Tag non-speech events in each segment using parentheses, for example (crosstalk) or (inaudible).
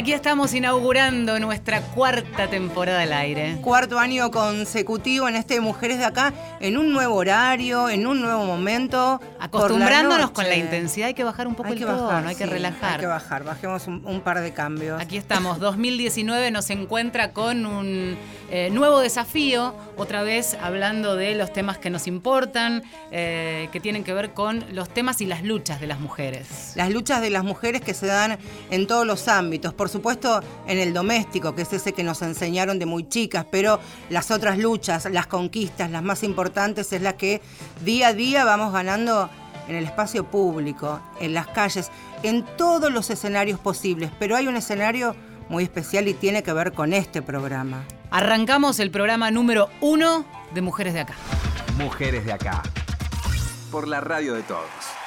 Aquí estamos inaugurando nuestra cuarta temporada al aire. Cuarto año consecutivo en este Mujeres de Acá, en un nuevo horario, en un nuevo momento. Acostumbrándonos con la intensidad, hay que bajar un poco hay el que bajar, hay que relajar. Hay que bajar, bajemos un, un par de cambios. Aquí estamos, 2019 nos encuentra con un eh, nuevo desafío, otra vez hablando de los temas que nos importan, eh, que tienen que ver con los temas y las luchas de las mujeres. Las luchas de las mujeres que se dan en todos los ámbitos, por supuesto en el doméstico, que es ese que nos enseñaron de muy chicas, pero las otras luchas, las conquistas, las más importantes, es la que día a día vamos ganando en el espacio público, en las calles, en todos los escenarios posibles. Pero hay un escenario muy especial y tiene que ver con este programa. Arrancamos el programa número uno de Mujeres de Acá. Mujeres de Acá. Por la radio de todos.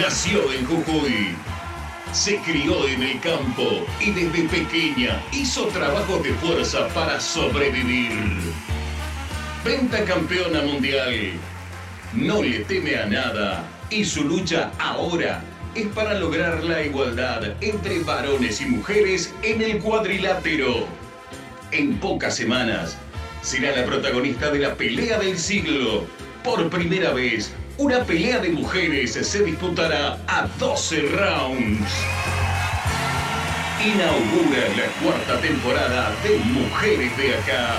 Nació en Jujuy. Se crió en el campo y desde pequeña hizo trabajos de fuerza para sobrevivir. Pentacampeona mundial. No le teme a nada y su lucha ahora es para lograr la igualdad entre varones y mujeres en el cuadrilátero. En pocas semanas será la protagonista de la pelea del siglo. Por primera vez, una pelea de mujeres se disputará a 12 rounds. Inaugura la cuarta temporada de Mujeres de Acá.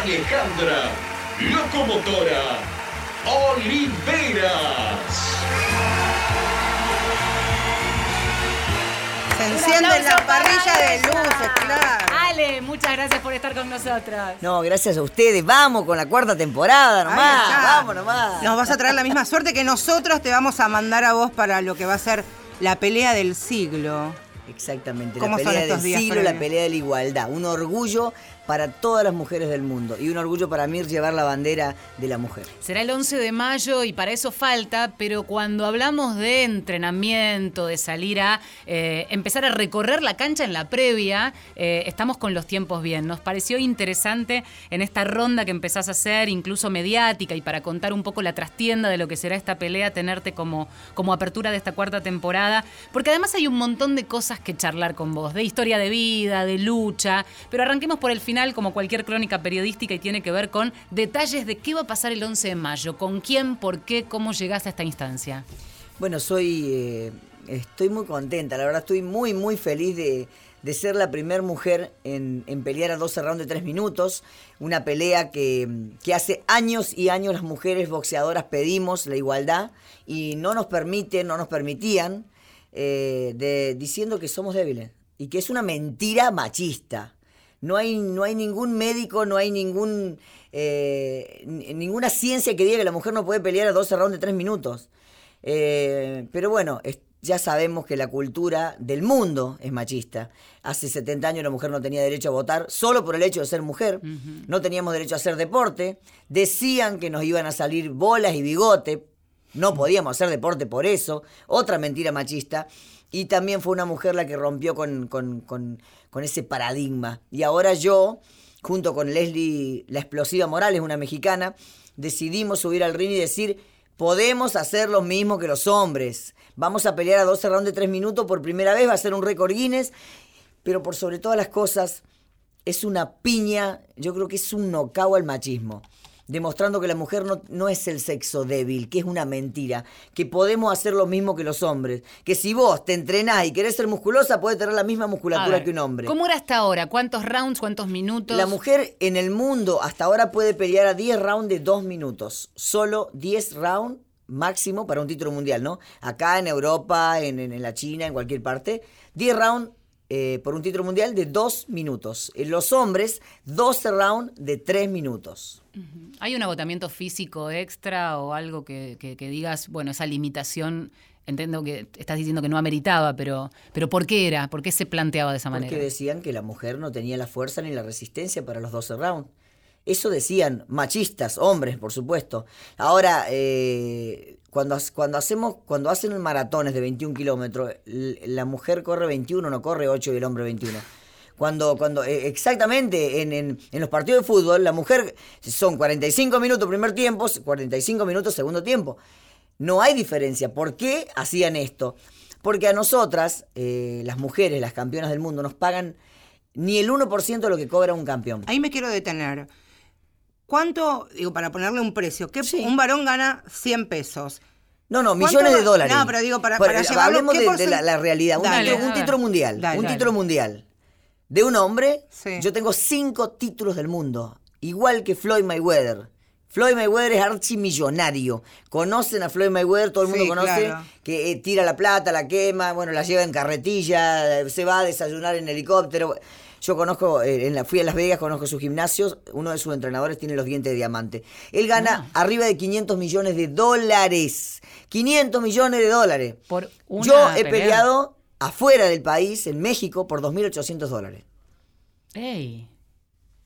Alejandra Locomotora Oliveras. Se enciende la parrilla de luces, claro. Ale, muchas gracias por estar con nosotros. No, gracias a ustedes. Vamos con la cuarta temporada nomás. Vamos nomás. Nos vas a traer la misma suerte que nosotros te vamos a mandar a vos para lo que va a ser la pelea del siglo. Exactamente. La ¿Cómo son pelea estos del días siglo, la pelea de la igualdad. Un orgullo para todas las mujeres del mundo. Y un orgullo para mí llevar la bandera de la mujer. Será el 11 de mayo y para eso falta, pero cuando hablamos de entrenamiento, de salir a eh, empezar a recorrer la cancha en la previa, eh, estamos con los tiempos bien. Nos pareció interesante en esta ronda que empezás a hacer, incluso mediática, y para contar un poco la trastienda de lo que será esta pelea, tenerte como, como apertura de esta cuarta temporada, porque además hay un montón de cosas que charlar con vos, de historia de vida, de lucha, pero arranquemos por el final como cualquier crónica periodística y tiene que ver con detalles de qué va a pasar el 11 de mayo, con quién, por qué, cómo llegaste a esta instancia. Bueno, soy. eh, estoy muy contenta, la verdad, estoy muy, muy feliz de, de ser la primera mujer en, pelear a 12 rounds de 3 minutos. Una pelea que, que hace años y años las mujeres boxeadoras pedimos la igualdad y no nos permiten, no nos permitían, eh, de, diciendo que somos débiles y que es una mentira machista. No hay, no hay ningún médico, no hay ningún, eh, ninguna ciencia que diga que la mujer no puede pelear a 12 rounds de 3 minutos. Eh, pero bueno, ya sabemos que la cultura del mundo es machista. Hace 70 años la mujer no tenía derecho a votar solo por el hecho de ser mujer. No teníamos derecho a hacer deporte. Decían que nos iban a salir bolas y bigote. No podíamos hacer deporte por eso. Otra mentira machista. Y también fue una mujer la que rompió con, con- con- ese paradigma. Y ahora yo, junto con Leslie, la explosiva Morales, una mexicana, decidimos subir al ring y decir, podemos hacer lo mismo que los hombres. Vamos a pelear a 12 rounds de 3 minutos por primera vez, va a ser un récord Guinness. Pero por sobre todas las cosas, es una piña, yo creo que es un nocao al machismo. Demostrando que la mujer no, no es el sexo débil, que es una mentira, que podemos hacer lo mismo que los hombres, que si vos te entrenás y querés ser musculosa, podés tener la misma musculatura ver, que un hombre. ¿Cómo era hasta ahora? ¿Cuántos rounds, cuántos minutos? La mujer en el mundo hasta ahora puede pelear a 10 rounds de 2 minutos. Solo 10 rounds máximo para un título mundial, ¿no? Acá en Europa, en, en- en la China, en cualquier parte. 10 rounds eh, por un título mundial de 2 minutos. En los hombres, 12 rounds de 3 minutos. ¿Hay un agotamiento físico extra o algo que, que- que digas, bueno, esa limitación, entiendo que estás diciendo que no ameritaba, pero, pero ¿por qué era? ¿Por qué se planteaba de esa Porque manera? decían que la mujer no tenía la fuerza ni la resistencia para los 12 rounds. Eso decían machistas, hombres, por supuesto. Ahora, eh, cuando, cuando hacemos, cuando hacen maratones de 21 kilómetros, la mujer corre 21, no corre 8 y el hombre 21. Cuando, cuando eh, exactamente en, en- en los partidos de fútbol, la mujer son 45 minutos primer tiempo, 45 minutos segundo tiempo. No hay diferencia. ¿Por qué hacían esto? Porque a nosotras, eh, las mujeres, las campeonas del mundo, nos pagan ni el 1% de lo que cobra un campeón. Ahí me quiero detener. ¿Cuánto, digo, para ponerle un precio, que Sí. un varón gana 100 pesos? No, no, ¿Cuánto millones de dólares. No, pero digo, para- Por- para llevarlo, Hablemos ¿qué de, de la, la realidad. Un, título, un mundial. Dale, un dale. título mundial. De un hombre, Sí. yo tengo cinco títulos del mundo. Igual que Floyd Mayweather. Floyd Mayweather es archimillonario. Conocen a Floyd Mayweather, todo el mundo Sí, conoce, claro. que eh, tira la plata, la quema, bueno, la lleva en carretilla, eh, se va a desayunar en helicóptero. Yo conozco, eh, en la, fui a Las Vegas, conozco sus gimnasios, uno de sus entrenadores tiene los dientes de diamante. Él gana arriba de 500 millones de dólares. 500 millones de dólares. Por una Yo he pelea. peleado afuera del país, en México, por 2.800 dólares. Ey.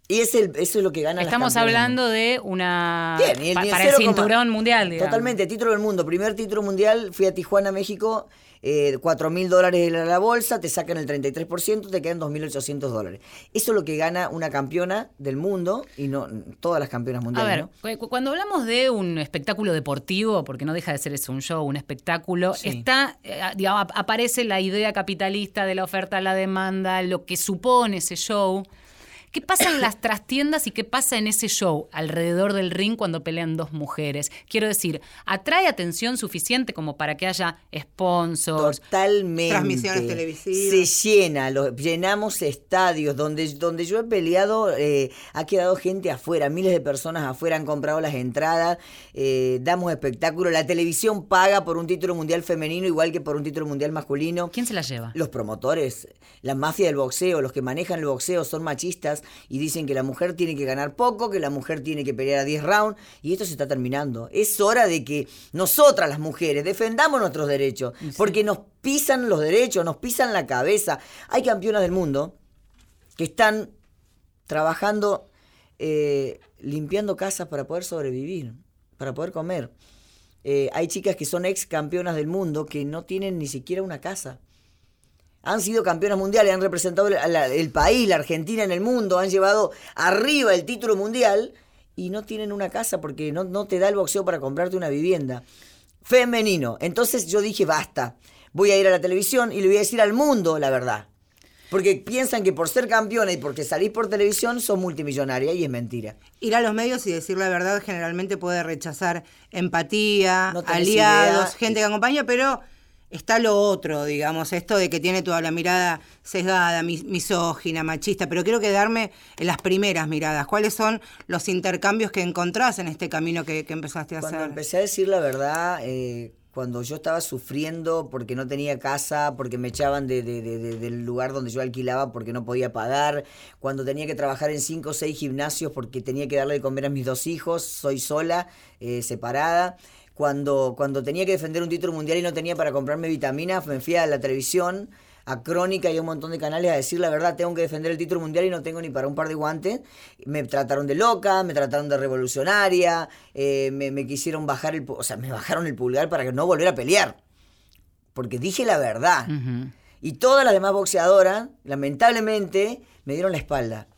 Y es el, eso es lo que gana Estamos hablando de una. Bien, y el- pa- y el para el 0, cinturón mundial, digamos. Totalmente, título del mundo. Primer título mundial, fui a Tijuana, México, eh, 4 mil dólares en la bolsa, te sacan el 33%, te quedan 2.800 dólares. Eso es lo que gana una campeona del mundo, y no todas las campeonas A mundiales. ver, ¿no? cu- cuando hablamos de un espectáculo deportivo, porque no deja de ser eso, un show, un espectáculo, Sí. está, eh, digamos, ap- aparece la idea capitalista de la oferta a la demanda, lo que supone ese show. ¿Qué pasa en las trastiendas y qué pasa en ese show alrededor del ring cuando pelean dos mujeres? Quiero decir, ¿atrae atención suficiente como para que haya sponsors? Totalmente. Transmisiones televisivas. Se llena, lo- llenamos estadios. Donde, donde yo he peleado, eh, ha quedado gente afuera. Miles de personas afuera han comprado las entradas. eh, damos espectáculo. La televisión paga por un título mundial femenino, igual que por un título mundial masculino. ¿Quién se la lleva? Los promotores, la mafia del boxeo, los que manejan el boxeo son machistas y dicen que la mujer tiene que ganar poco, que la mujer tiene que pelear a 10 rounds y esto se está terminando. Es hora de que nosotras las mujeres defendamos nuestros derechos, porque nos pisan los derechos, nos pisan la cabeza. Hay campeonas del mundo que están trabajando, eh, limpiando casas para poder sobrevivir, para poder comer. Eh, hay chicas que son ex campeonas del mundo que no tienen ni siquiera una casa. Han sido campeonas mundiales, han representado el, la- el país, la Argentina en el mundo, han llevado arriba el título mundial y no tienen una casa porque no, no te da el boxeo para comprarte una vivienda. Femenino. Entonces yo dije, basta, voy a ir a la televisión y le voy a decir al mundo la verdad. Porque piensan que por ser campeona y porque salís por televisión sos multimillonaria y es mentira. Ir a los medios y decir la verdad generalmente puede rechazar empatía, No aliados, idea. gente que acompaña, pero está lo otro, digamos, esto de que tiene toda la mirada sesgada, mis- misógina, machista, pero quiero quedarme en las primeras miradas. ¿Cuáles son los intercambios que encontrás en este camino que, que empezaste a Cuando hacer? empecé a decir la verdad, eh, cuando yo estaba sufriendo porque no tenía casa, porque me echaban de, de- de- de- del lugar donde yo alquilaba porque no podía pagar, cuando tenía que trabajar en cinco o seis gimnasios porque tenía que darle de comer a mis dos hijos, soy sola, eh, separada. Cuando, cuando tenía que defender un título mundial y no tenía para comprarme vitaminas, me fui a la televisión, a Crónica y a un montón de canales a decir la verdad, tengo que defender el título mundial y no tengo ni para un par de guantes. Me trataron de loca, me trataron de revolucionaria, eh, me, me quisieron bajar el... O sea, me bajaron el pulgar para que no volver a pelear. Porque dije la verdad. Y todas las demás boxeadoras, lamentablemente, me dieron la espalda.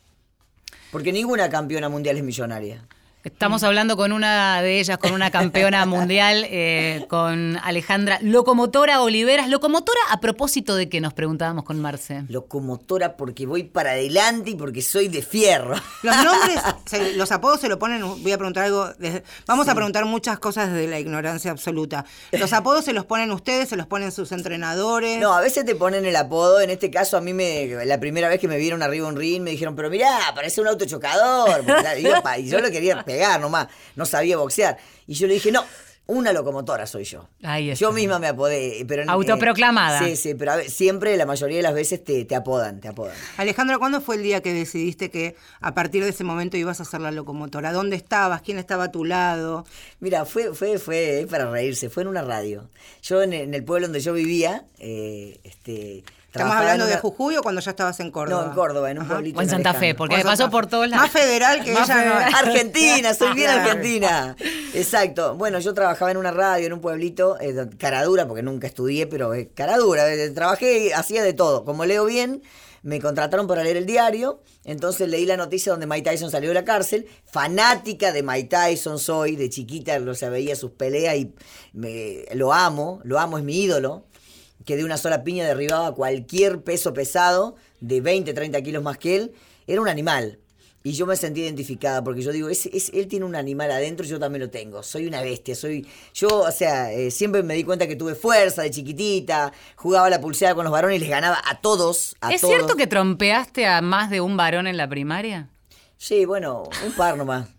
Porque ninguna campeona mundial es millonaria. Estamos hablando con una de ellas, con una campeona (laughs) mundial, eh, con Alejandra Locomotora Oliveras. Locomotora a propósito de que nos preguntábamos con Marce. Locomotora porque voy para adelante y porque soy de fierro. Los nombres, (laughs) se- los apodos se lo ponen, voy a preguntar algo, desde- vamos a preguntar muchas cosas desde la ignorancia absoluta. Los (laughs) apodos se los ponen ustedes, se los ponen sus entrenadores. No, a veces te ponen el apodo. En este caso, a mí me. La primera vez que me vieron arriba un ring, me dijeron, pero mirá, parece un autochocador. Porque, pa- y yo lo quería pegar nomás. No sabía boxear. Y yo le dije, no. Una locomotora soy yo. Ahí está. Yo misma me apodé. Pero, en- Autoproclamada. sí, sí, pero a ver, siempre, la mayoría de las veces, te, te apodan, te apodan. Alejandra, ¿cuándo fue el día que decidiste que a partir de ese momento ibas a ser la locomotora? ¿Dónde estabas? ¿Quién estaba a tu lado? Mira, fue, fue, fue eh, para reírse, fue en una radio. Yo en, en el pueblo donde yo vivía, eh, este. ¿Estamos hablando de Jujuy o cuando ya estabas en Córdoba? No, en Córdoba, en un Ajá. pueblito. O en Santa Fe, porque pasó por todos lados. Más federal que Más ella federal. es. Argentina, soy bien argentina. Exacto. Bueno, yo trabajaba en una radio, en un pueblito, eh, Caradura, porque nunca estudié, pero eh, Caradura. eh, trabajé, y hacía de todo. Como leo bien, me contrataron para leer el diario, entonces leí la noticia donde Mike Tyson salió de la cárcel, fanática de Mike Tyson soy, de chiquita, lo sea, veía sus peleas y me, lo amo, lo amo, es mi ídolo, que de una sola piña derribaba cualquier peso pesado de 20, 30 kilos más que él, era un animal. Y yo me sentí identificada porque yo digo, es, es- él tiene un animal adentro y yo también lo tengo. Soy una bestia, soy... Yo, o sea, eh, siempre me di cuenta que tuve fuerza de chiquitita, jugaba la pulseada con los varones y les ganaba a todos. A ¿Es todos. cierto que trompeaste a más de un varón en la primaria? Sí, bueno, un par nomás. (laughs)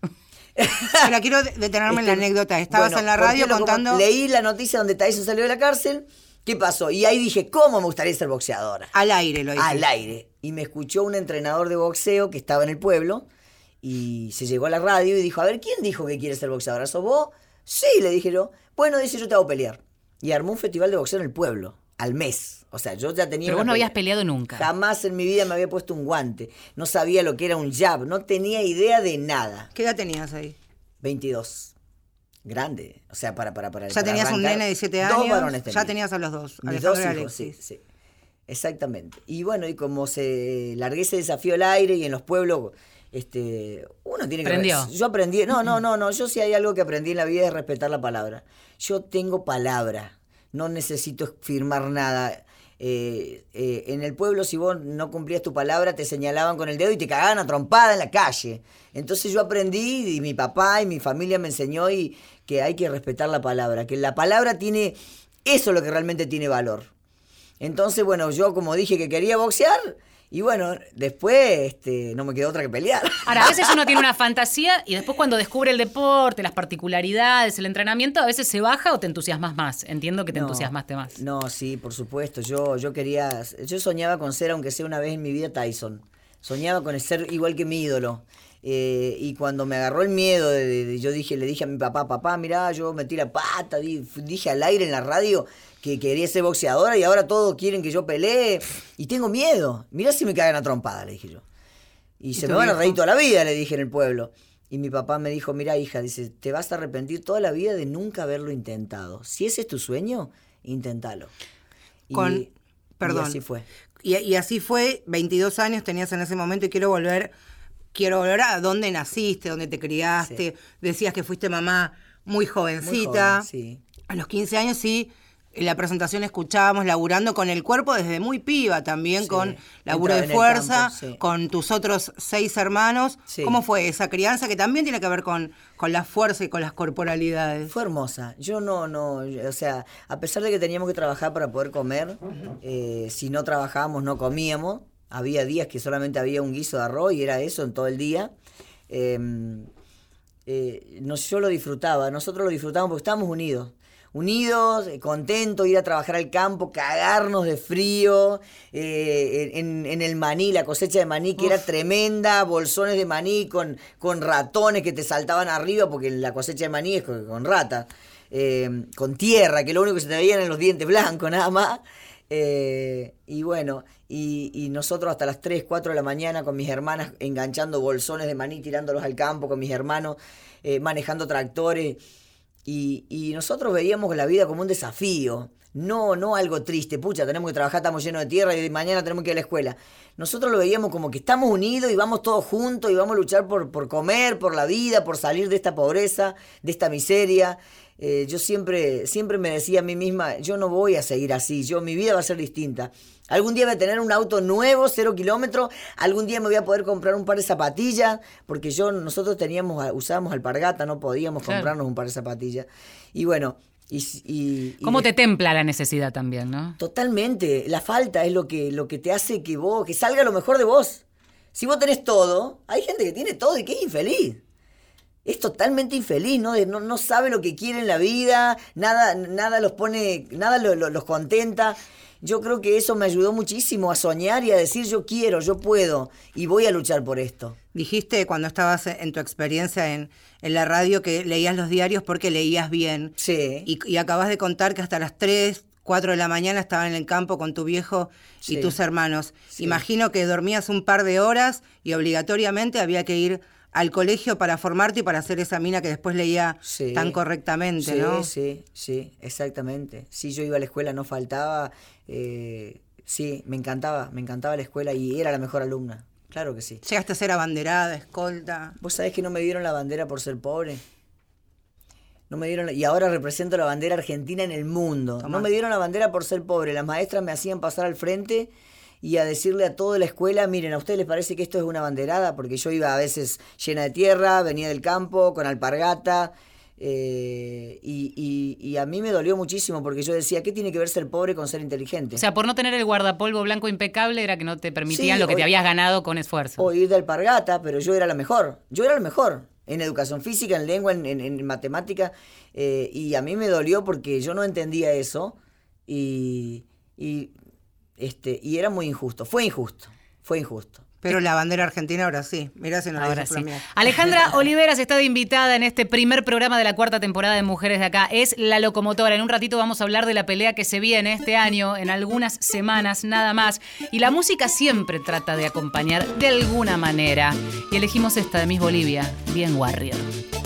Pero quiero de- detenerme en la Este, anécdota. Estabas bueno, en la ¿por qué radio contando. Leí la noticia donde Tyson salió de la cárcel. ¿Qué pasó? Y ahí dije, ¿cómo me gustaría ser boxeadora? Al aire lo dije. Al aire. Y me escuchó un entrenador de boxeo que estaba en el pueblo y se llegó a la radio y dijo, a ver, ¿quién dijo que quiere ser boxeadora? ¿Sos vos? Sí, le dije yo. Bueno, dice, yo te hago pelear. Y armó un festival de boxeo en el pueblo, al mes. O sea, yo ya tenía... Pero vos no habías pelea. peleado nunca. Jamás en mi vida me había puesto un guante. No sabía lo que era un jab. No tenía idea de nada. ¿Qué edad tenías ahí? 22. Grande. O sea, para, para, para. Ya para tenías un nene de 7 años. Dos varones tenía. Ya tenías a los dos. Mis Alejandro dos hijos, sí, Alexis. sí. Exactamente. Y bueno, y como se largué ese desafío al aire y en los pueblos, este, uno tiene que... Aprendió. Yo aprendí, no, no, no, no, yo sí hay algo que aprendí en la vida es respetar la palabra. Yo tengo palabra, no necesito firmar nada. Eh, eh, en el pueblo, si vos no cumplías tu palabra, te señalaban con el dedo y te cagaban a trompada en la calle. Entonces yo aprendí y mi papá y mi familia me enseñó y que hay que respetar la palabra, que la palabra tiene, eso es lo que realmente tiene valor. Entonces, bueno, yo como dije que quería boxear, y bueno, después este, no me quedó otra que pelear. Ahora, a veces uno tiene una fantasía y después cuando descubre el deporte, las particularidades, el entrenamiento, a veces se baja o te entusiasmas más. Entiendo que te No, entusiasmaste más. No, sí, por supuesto. Yo, yo quería, yo soñaba con ser, aunque sea una vez en mi vida, Tyson. Soñaba con ser igual que mi ídolo. Eh, y cuando me agarró el miedo, de, de- de- yo dije, le dije a mi papá, papá, mirá, yo metí la pata, di- dije al aire en la radio que quería ser boxeadora y ahora todos quieren que yo pelee y tengo miedo. Mirá si me cagan a trompada, le dije yo. Y se me van a reír toda la vida, le dije en el pueblo. Y mi papá me dijo, mira hija, dice, te vas a arrepentir toda la vida de nunca haberlo intentado. Si ese es tu sueño, inténtalo. Y- Con- y perdón. así fue. Y, y así fue, 22 años tenías en ese momento y quiero volver, quiero volver a dónde naciste, dónde te criaste. Decías que fuiste mamá muy Muy jovencita. joven, sí. A los 15 años sí, la presentación escuchábamos laburando con el cuerpo desde muy piba también, Sí, con laburo de en fuerza, campo, sí. con tus otros seis hermanos. Sí. ¿Cómo fue esa crianza que también tiene que ver con, con la fuerza y con las corporalidades? Fue hermosa. Yo no, no, o sea, a pesar de que teníamos que trabajar para poder comer, eh, si no trabajábamos no comíamos. Había días que solamente había un guiso de arroz y era eso en todo el día. Eh, eh, no, yo lo disfrutaba, nosotros lo disfrutábamos porque estábamos unidos. Unidos, eh, contentos, ir a trabajar al campo, cagarnos de frío, eh, en, en el maní, la cosecha de maní que era tremenda, bolsones de maní con, con ratones que te saltaban arriba, porque la cosecha de maní es con, con ratas, eh, con tierra, que lo único que se te veían eran los dientes blancos, (laughs) nada más. Eh, y bueno, y, y nosotros hasta las 3, 4 de la mañana con mis hermanas enganchando bolsones de maní, tirándolos al campo, con mis hermanos manejando tractores. Y, nosotros veíamos la vida como un desafío, no, no algo triste, pucha, tenemos que trabajar, estamos llenos de tierra y mañana tenemos que ir a la escuela. Nosotros lo veíamos como que estamos unidos y vamos todos juntos y vamos a luchar por, por comer, por la vida, por salir de esta pobreza, de esta miseria. Eh, yo siempre, siempre me decía a mí misma, yo no voy a seguir así, yo mi vida va a ser distinta. Algún día voy a tener un auto nuevo, cero kilómetros, algún día me voy a poder comprar un par de zapatillas, porque yo, nosotros teníamos, usábamos alpargata, no podíamos Claro. comprarnos un par de zapatillas. Y bueno, y, y- ¿Cómo te templa la necesidad también, no? Totalmente, la falta es lo que, lo que te hace que vos, que salga lo mejor de vos. Si vos tenés todo, hay gente que tiene todo y que es infeliz. Es totalmente infeliz, ¿no? No, no sabe lo que quiere en la vida, nada, nada los pone, nada lo- lo- los contenta. Yo creo que eso me ayudó muchísimo a soñar y a decir yo quiero, yo puedo y voy a luchar por esto. Dijiste cuando estabas en tu experiencia en, en la radio que leías los diarios porque leías bien. Sí. Y, y acabas de contar que hasta las 3, 4 de la mañana estaban en el campo con tu viejo y tus hermanos. Sí. Imagino que dormías un par de horas y obligatoriamente había que ir al colegio para formarte y para hacer esa mina que después leía Sí. tan correctamente, sí, ¿no? Sí, sí, exactamente. Si yo iba a la escuela no faltaba, eh, sí, me encantaba, me encantaba la escuela y era la mejor alumna. Claro que sí. Llegaste a ser abanderada, escolta. ¿Vos sabés que no me dieron la bandera por ser pobre? No me dieron la- y ahora represento la bandera argentina en el mundo. No me dieron la bandera por ser pobre. Las maestras me hacían pasar al frente y a decirle a toda la escuela, miren, ¿a ustedes les parece que esto es una banderada? Porque yo iba a veces llena de tierra, venía del campo, con alpargata. eh, y, y- y a mí me dolió muchísimo porque yo decía, ¿qué tiene que ver ser pobre con ser inteligente? O sea, por no tener el guardapolvo blanco impecable era que no te permitían Sí, lo que te habías ganado con esfuerzo. o ir de alpargata, pero yo era la mejor. Yo era el mejor en educación física, en lengua, en, en- en matemática. eh, y a mí me dolió porque yo no entendía eso y, y, este, y era muy injusto. Fue injusto. Fue injusto. Pero la bandera argentina ahora sí. Mirá si nos la Ahora sí. Alejandra (laughs) Oliveras está de invitada en este primer programa de la cuarta temporada de Mujeres de Acá. Es La Locomotora. En un ratito vamos a hablar de la pelea que se viene este año, en algunas semanas nada más. Y la música siempre trata de acompañar de alguna manera. Y elegimos esta de Miss Bolivia, Bien Warrior.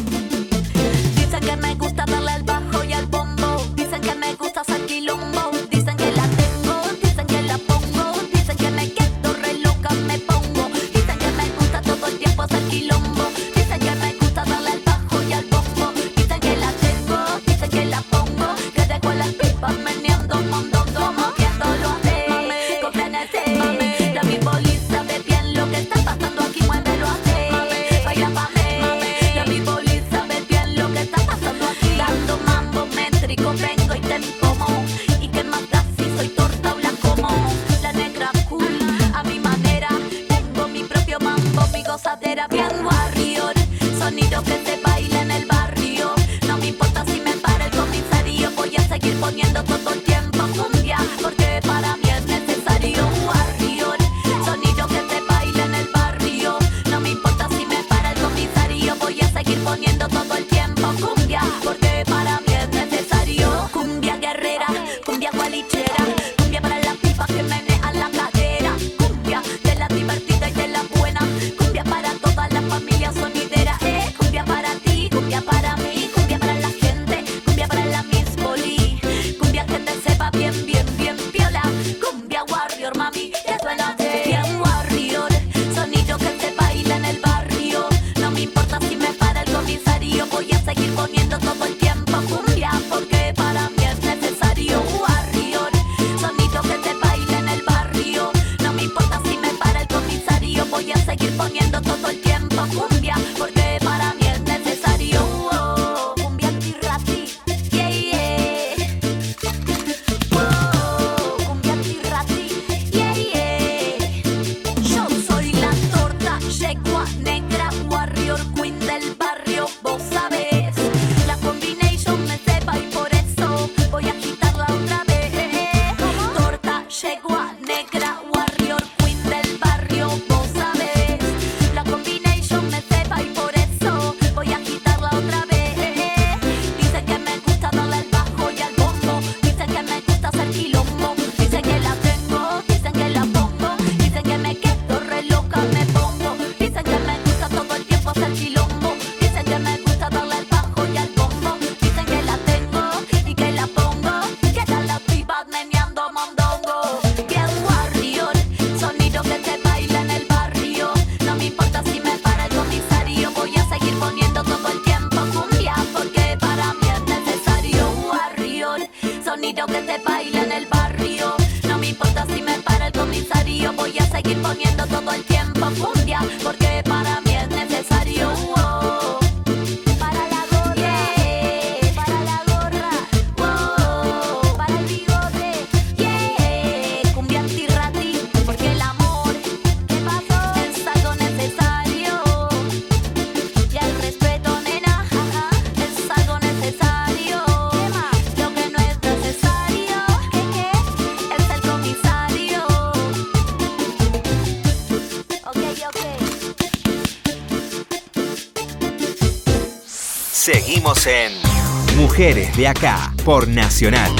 Mujeres de Acá por Nacional.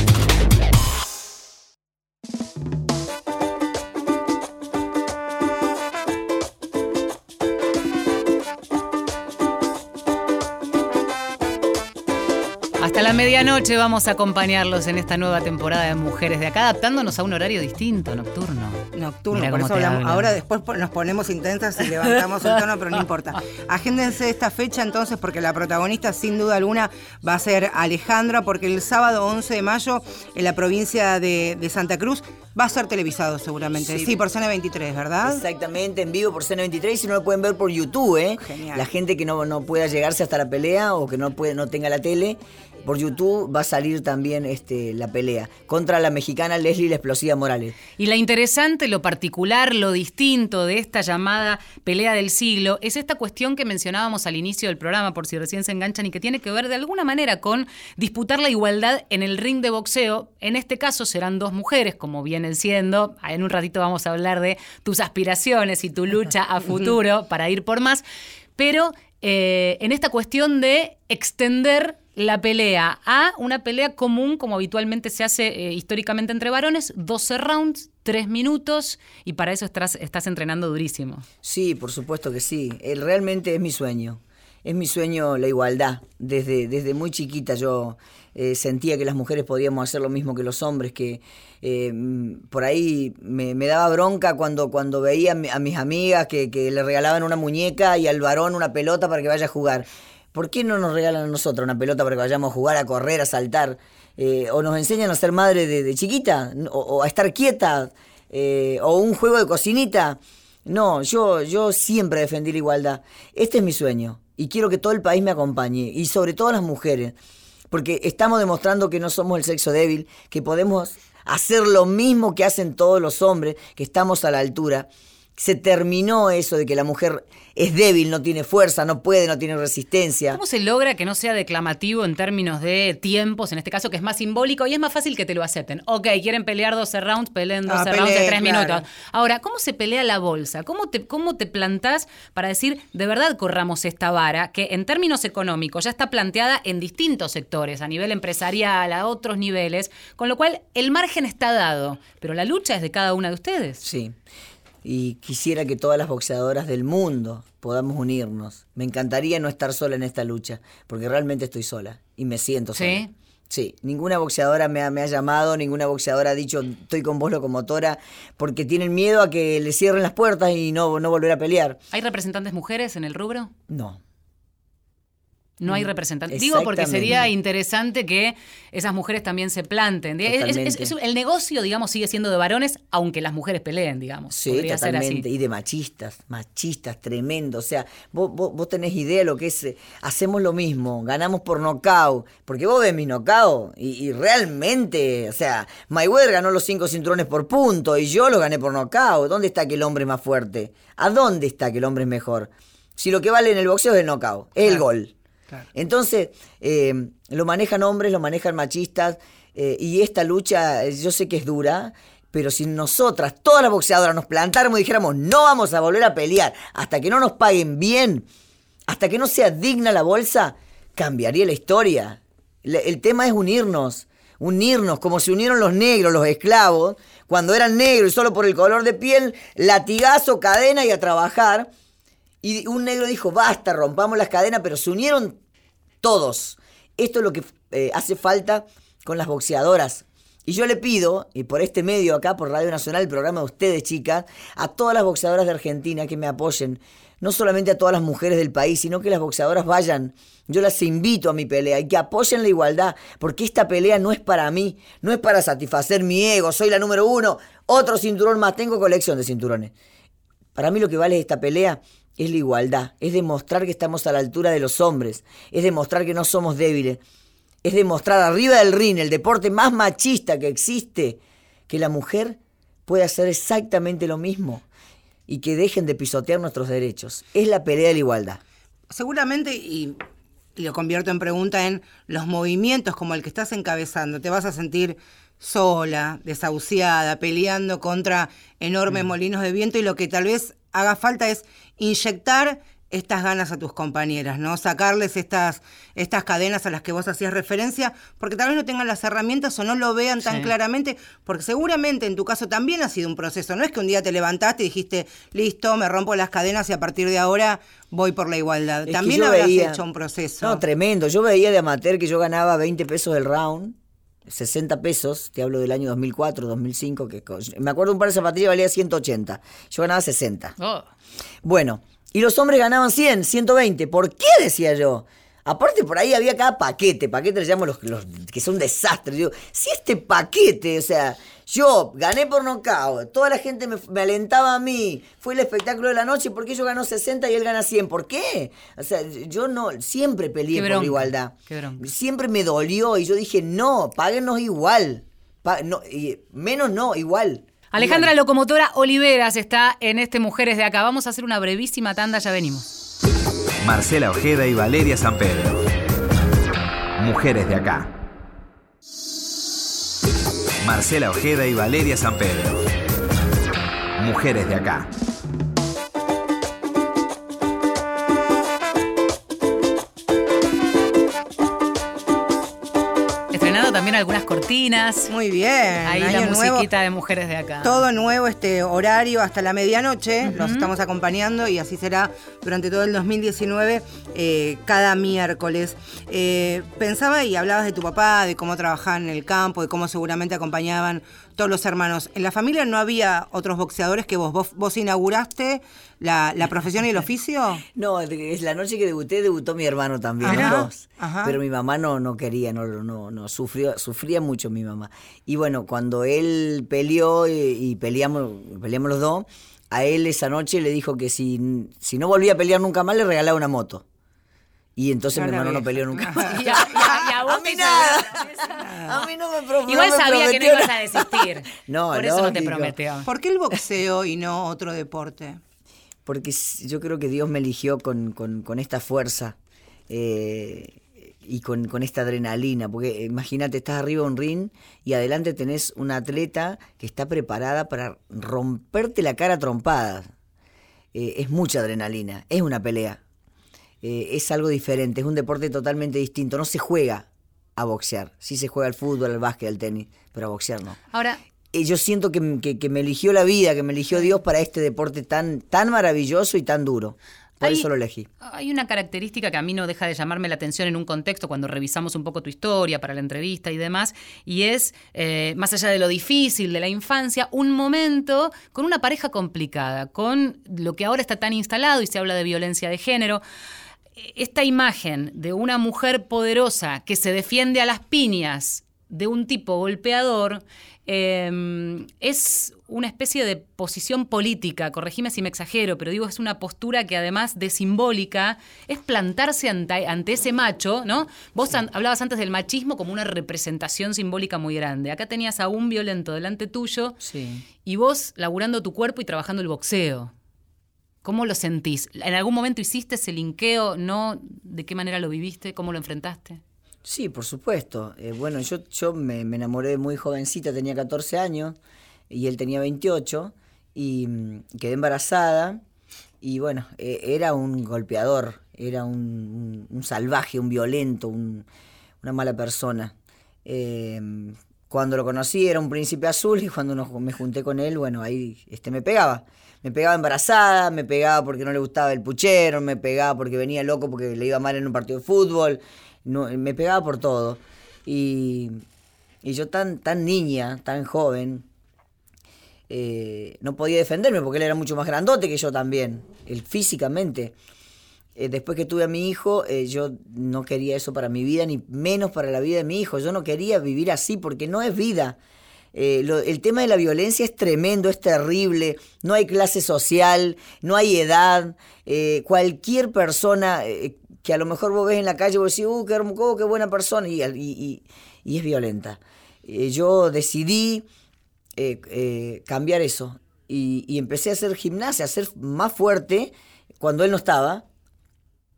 Hasta la medianoche vamos a acompañarlos en esta nueva temporada de Mujeres de Acá, adaptándonos a un horario distinto, nocturno. Nocturno, por eso hablamos. Ahora después nos ponemos intensas y levantamos el tono, pero no importa. Agéndense esta fecha entonces porque la protagonista sin duda alguna va a ser Alejandra porque el sábado 11 de mayo en la provincia de, de Santa Cruz va a ser televisado seguramente. Sí, Sí. por CN23, ¿verdad? Exactamente, en vivo por CN23 y si no lo pueden ver por YouTube, ¿eh? Genial. La gente que no, no pueda llegarse hasta la pelea o que no puede, no tenga la tele, por YouTube va a salir también este, la pelea contra la mexicana Leslie la Explosiva Morales. Y la interesante, lo particular, lo distinto de esta llamada pelea del siglo es esta cuestión que mencionábamos al inicio del programa, por si recién se enganchan, y que tiene que ver de alguna manera con disputar la igualdad en el ring de boxeo. En este caso serán dos mujeres, como vienen siendo. En un ratito vamos a hablar de tus aspiraciones y tu lucha a (laughs) futuro para ir por más. Pero eh, en esta cuestión de extender la pelea a una pelea común, como habitualmente se hace eh, históricamente entre varones, 12 rounds, 3 minutos, y para eso estás, estás entrenando durísimo. Sí, por supuesto que sí. Realmente es mi sueño. Es mi sueño la igualdad. Desde, desde muy chiquita yo eh, sentía que las mujeres podíamos hacer lo mismo que los hombres, que eh, por ahí me, daba bronca cuando, cuando veía a, mi- a mis amigas que le regalaban una muñeca y al varón una pelota para que vaya a jugar. ¿Por qué no nos regalan a nosotros una pelota para que vayamos a jugar, a correr, a saltar? Eh, o nos enseñan a ser madre de, chiquita, o, o a estar quieta, eh, o un juego de cocinita. No, yo, yo siempre defendí la igualdad. Este es mi sueño y quiero que todo el país me acompañe y sobre todo las mujeres, porque estamos demostrando que no somos el sexo débil, que podemos hacer lo mismo que hacen todos los hombres, que estamos a la altura. Se terminó eso de que la mujer es débil, no tiene fuerza, no puede, no tiene resistencia. ¿Cómo se logra que no sea declamativo en términos de tiempos, en este caso que es más simbólico y es más fácil que te lo acepten? Ok, quieren pelear 12 rounds, peleen 12 Ah, rounds de peleen, 3 claro. minutos. Ahora, ¿cómo se pelea la bolsa? ¿Cómo te, ¿Cómo te plantás para decir, de verdad corramos esta vara, que en términos económicos ya está planteada en distintos sectores, a nivel empresarial, a otros niveles, con lo cual el margen está dado, pero la lucha es de cada una de ustedes? Sí. Y quisiera que todas las boxeadoras del mundo podamos unirnos. Me encantaría no estar sola en esta lucha, porque realmente estoy sola y me siento sola. ¿Sí? Sí, ninguna boxeadora me ha, me ha llamado, ninguna boxeadora ha dicho estoy con vos locomotora, porque tienen miedo a que le cierren las puertas y no, no volver a pelear. ¿Hay representantes mujeres en el rubro? No. No hay representantes. Digo porque sería interesante que esas mujeres también se planten. Es- es- Totalmente. es- es- el negocio, digamos, sigue siendo de varones, aunque las mujeres peleen, digamos. Sí, Podría ser así. totalmente. Y de machistas, machistas, tremendo. O sea, vos, vos, vos tenés idea de lo que es, eh, hacemos lo mismo, ganamos por nocaut. Porque vos ves mi nocaut y, y realmente, o sea, Mayweather ganó los cinco cinturones por punto y yo lo gané por nocaut. ¿Dónde está que el hombre es más fuerte? ¿A dónde está que el hombre es mejor? Si lo que vale en el boxeo es el nocaut, es el gol. Entonces, eh, lo manejan hombres, lo manejan machistas, eh, y esta lucha, eh, yo sé que es dura, pero si nosotras, todas las boxeadoras, nos plantáramos y dijéramos, no vamos a volver a pelear hasta que no nos paguen bien, hasta que no sea digna la bolsa, cambiaría la historia. El tema es unirnos, unirnos, como se unieron los negros, los esclavos, cuando eran negros y solo por el color de piel, latigazo, cadena y a trabajar. Y un negro dijo, basta, rompamos las cadenas, pero se unieron todos. Esto es lo que eh, hace falta con las boxeadoras. Y yo le pido, y por este medio acá, por Radio Nacional, el programa de ustedes, chicas, a todas las boxeadoras de Argentina que me apoyen. No solamente a todas las mujeres del país, sino que las boxeadoras vayan. Yo las invito a mi pelea y que apoyen la igualdad, porque esta pelea no es para mí, no es para satisfacer mi ego, soy la número uno, otro cinturón más, tengo colección de cinturones. Para mí lo que vale esta pelea es la igualdad, es demostrar que estamos a la altura de los hombres, es demostrar que no somos débiles, es demostrar arriba del ring, el deporte más machista que existe, que la mujer puede hacer exactamente lo mismo y que dejen de pisotear nuestros derechos. Es la pelea de la igualdad. Seguramente, y, y lo convierto en pregunta, en los movimientos como el que estás encabezando, te vas a sentir sola, desahuciada, peleando contra enormes molinos de viento y lo que tal vez haga falta es inyectar estas ganas a tus compañeras, ¿no? Sacarles estas, estas cadenas a las que vos hacías referencia, porque tal vez no tengan las herramientas o no lo vean tan Sí. claramente, porque seguramente en tu caso también ha sido un proceso. No es que un día te levantaste y dijiste, listo, me rompo las cadenas y a partir de ahora voy por la igualdad. Es también habrás veía- hecho un proceso. No, tremendo. Yo veía de amateur que yo ganaba 20 pesos el round, 60 pesos, te hablo del año 2004, 2005, que me acuerdo un par de zapatillas valía 180, yo ganaba 60. Oh. Bueno, y los hombres ganaban 100, 120. ¿Por qué? Decía yo. Aparte, por ahí había cada paquete. Paquete le llamo los, los que son desastres. Digo, si este paquete, o sea, yo gané por nocaut, toda la gente me, me alentaba a mí, fue el espectáculo de la noche, ¿por qué yo gano 60 y él gana 100? ¿Por qué? O sea, yo no, siempre peleé Qué por bronca, la igualdad. qué bronca. Siempre me dolió y yo dije, no, páguenos igual. No, y menos no, igual. Alejandra Igual. Locomotora Oliveras está en este Mujeres de Acá. Vamos a hacer una brevísima tanda, ya venimos. Marcela Ojeda y Valeria San Pedro. Mujeres de acá. Marcela Ojeda y Valeria San Pedro. Mujeres de acá. También algunas cortinas. Muy bien. Ahí la nuevo. musiquita de Mujeres de Acá. Todo nuevo, este horario hasta la medianoche, los estamos acompañando y así será durante todo el 2019, eh, cada miércoles. Eh, pensaba y hablabas de tu papá, de cómo trabajaban en el campo, de cómo seguramente acompañaban todos los hermanos. ¿En la familia no había otros boxeadores que vos, vos, vos inauguraste la, la profesión y el oficio? (laughs) No, es la noche que debuté, debutó mi hermano también, Ajá, los dos. ajá. Pero mi mamá no, no quería, no, no, no, sufrió, sufría mucho mi mamá. Y bueno, cuando él peleó y, y peleamos, peleamos los dos, a él esa noche le dijo que si, si no volvía a pelear nunca más, le regalaba una moto. Y entonces mi hermano no peleó nunca (laughs) más. Y a- y a- y a vos mí te nada. A mí no me pro- Igual no me sabía que no prometió ibas a desistir. (laughs) No, Por eso no te prometió. ¿Por qué el boxeo y no otro deporte? porque yo creo que Dios me eligió con, con- con esta fuerza eh, y con, con esta adrenalina, porque imagínate, estás arriba de un ring y adelante tenés una atleta que está preparada para romperte la cara a trompadas. Eh, es mucha adrenalina, es una pelea, Eh, es algo diferente, es un deporte totalmente distinto, no se juega a boxear, sí se juega al fútbol, al básquet, al tenis, pero a boxear no. Ahora, Eh, yo siento que, que- que me eligió la vida, que me eligió Dios para este deporte tan, tan maravilloso y tan duro. Por Hay- eso lo elegí. Hay una característica que a mí no deja de llamarme la atención en un contexto cuando revisamos un poco tu historia para la entrevista y demás, y es, eh, más allá de lo difícil de la infancia, un momento con una pareja complicada, con lo que ahora está tan instalado y se habla de violencia de género. Esta imagen de una mujer poderosa que se defiende a las piñas de un tipo golpeador eh, es una especie de posición política, corregime si me exagero, pero digo, es una postura que además de simbólica es plantarse ante, ante ese macho, ¿no? Vos an- hablabas antes del machismo como una representación simbólica muy grande. Acá tenías a un violento delante tuyo Sí. y vos laburando tu cuerpo y trabajando el boxeo. ¿Cómo lo sentís? ¿En algún momento hiciste ese linkeo? ¿No? ¿De qué manera lo viviste? ¿Cómo lo enfrentaste? Sí, por supuesto. Eh, bueno, yo, yo me, enamoré muy jovencita, tenía 14 años y él tenía 28 y mm, quedé embarazada y bueno, eh, era un golpeador, era un, salvaje, un violento, un- una mala persona. Eh, cuando lo conocí era un príncipe azul y cuando nos- me junté con él, bueno, ahí este, me pegaba. Me pegaba embarazada, me pegaba porque no le gustaba el puchero, me pegaba porque venía loco porque le iba mal en un partido de fútbol, me pegaba por todo. Y, y yo tan, tan niña, tan joven, eh, no podía defenderme porque él era mucho más grandote que yo también, él físicamente. Eh, después que tuve a mi hijo, eh, yo no quería eso para mi vida, ni menos para la vida de mi hijo. Yo no quería vivir así porque no es vida. Eh, el tema de la violencia es tremendo, es terrible, no hay clase social, no hay edad, eh, cualquier persona eh, que a lo mejor vos ves en la calle, vos decís, uh, qué, qué buena persona, y, y- es violenta. Yo decidí cambiar eso y empecé a hacer gimnasia, a ser más fuerte cuando él no estaba.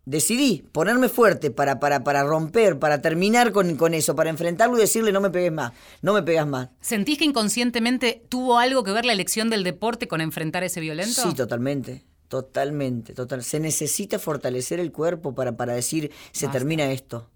Decidí ponerme fuerte para, para, para romper, para terminar con, con eso, para enfrentarlo y decirle no me pegues más, no me pegas más. ¿Sentís que inconscientemente tuvo algo que ver la elección del deporte con enfrentar ese violento? Sí, totalmente, Totalmente, total. Se necesita fortalecer el cuerpo para, para decir, se termina esto.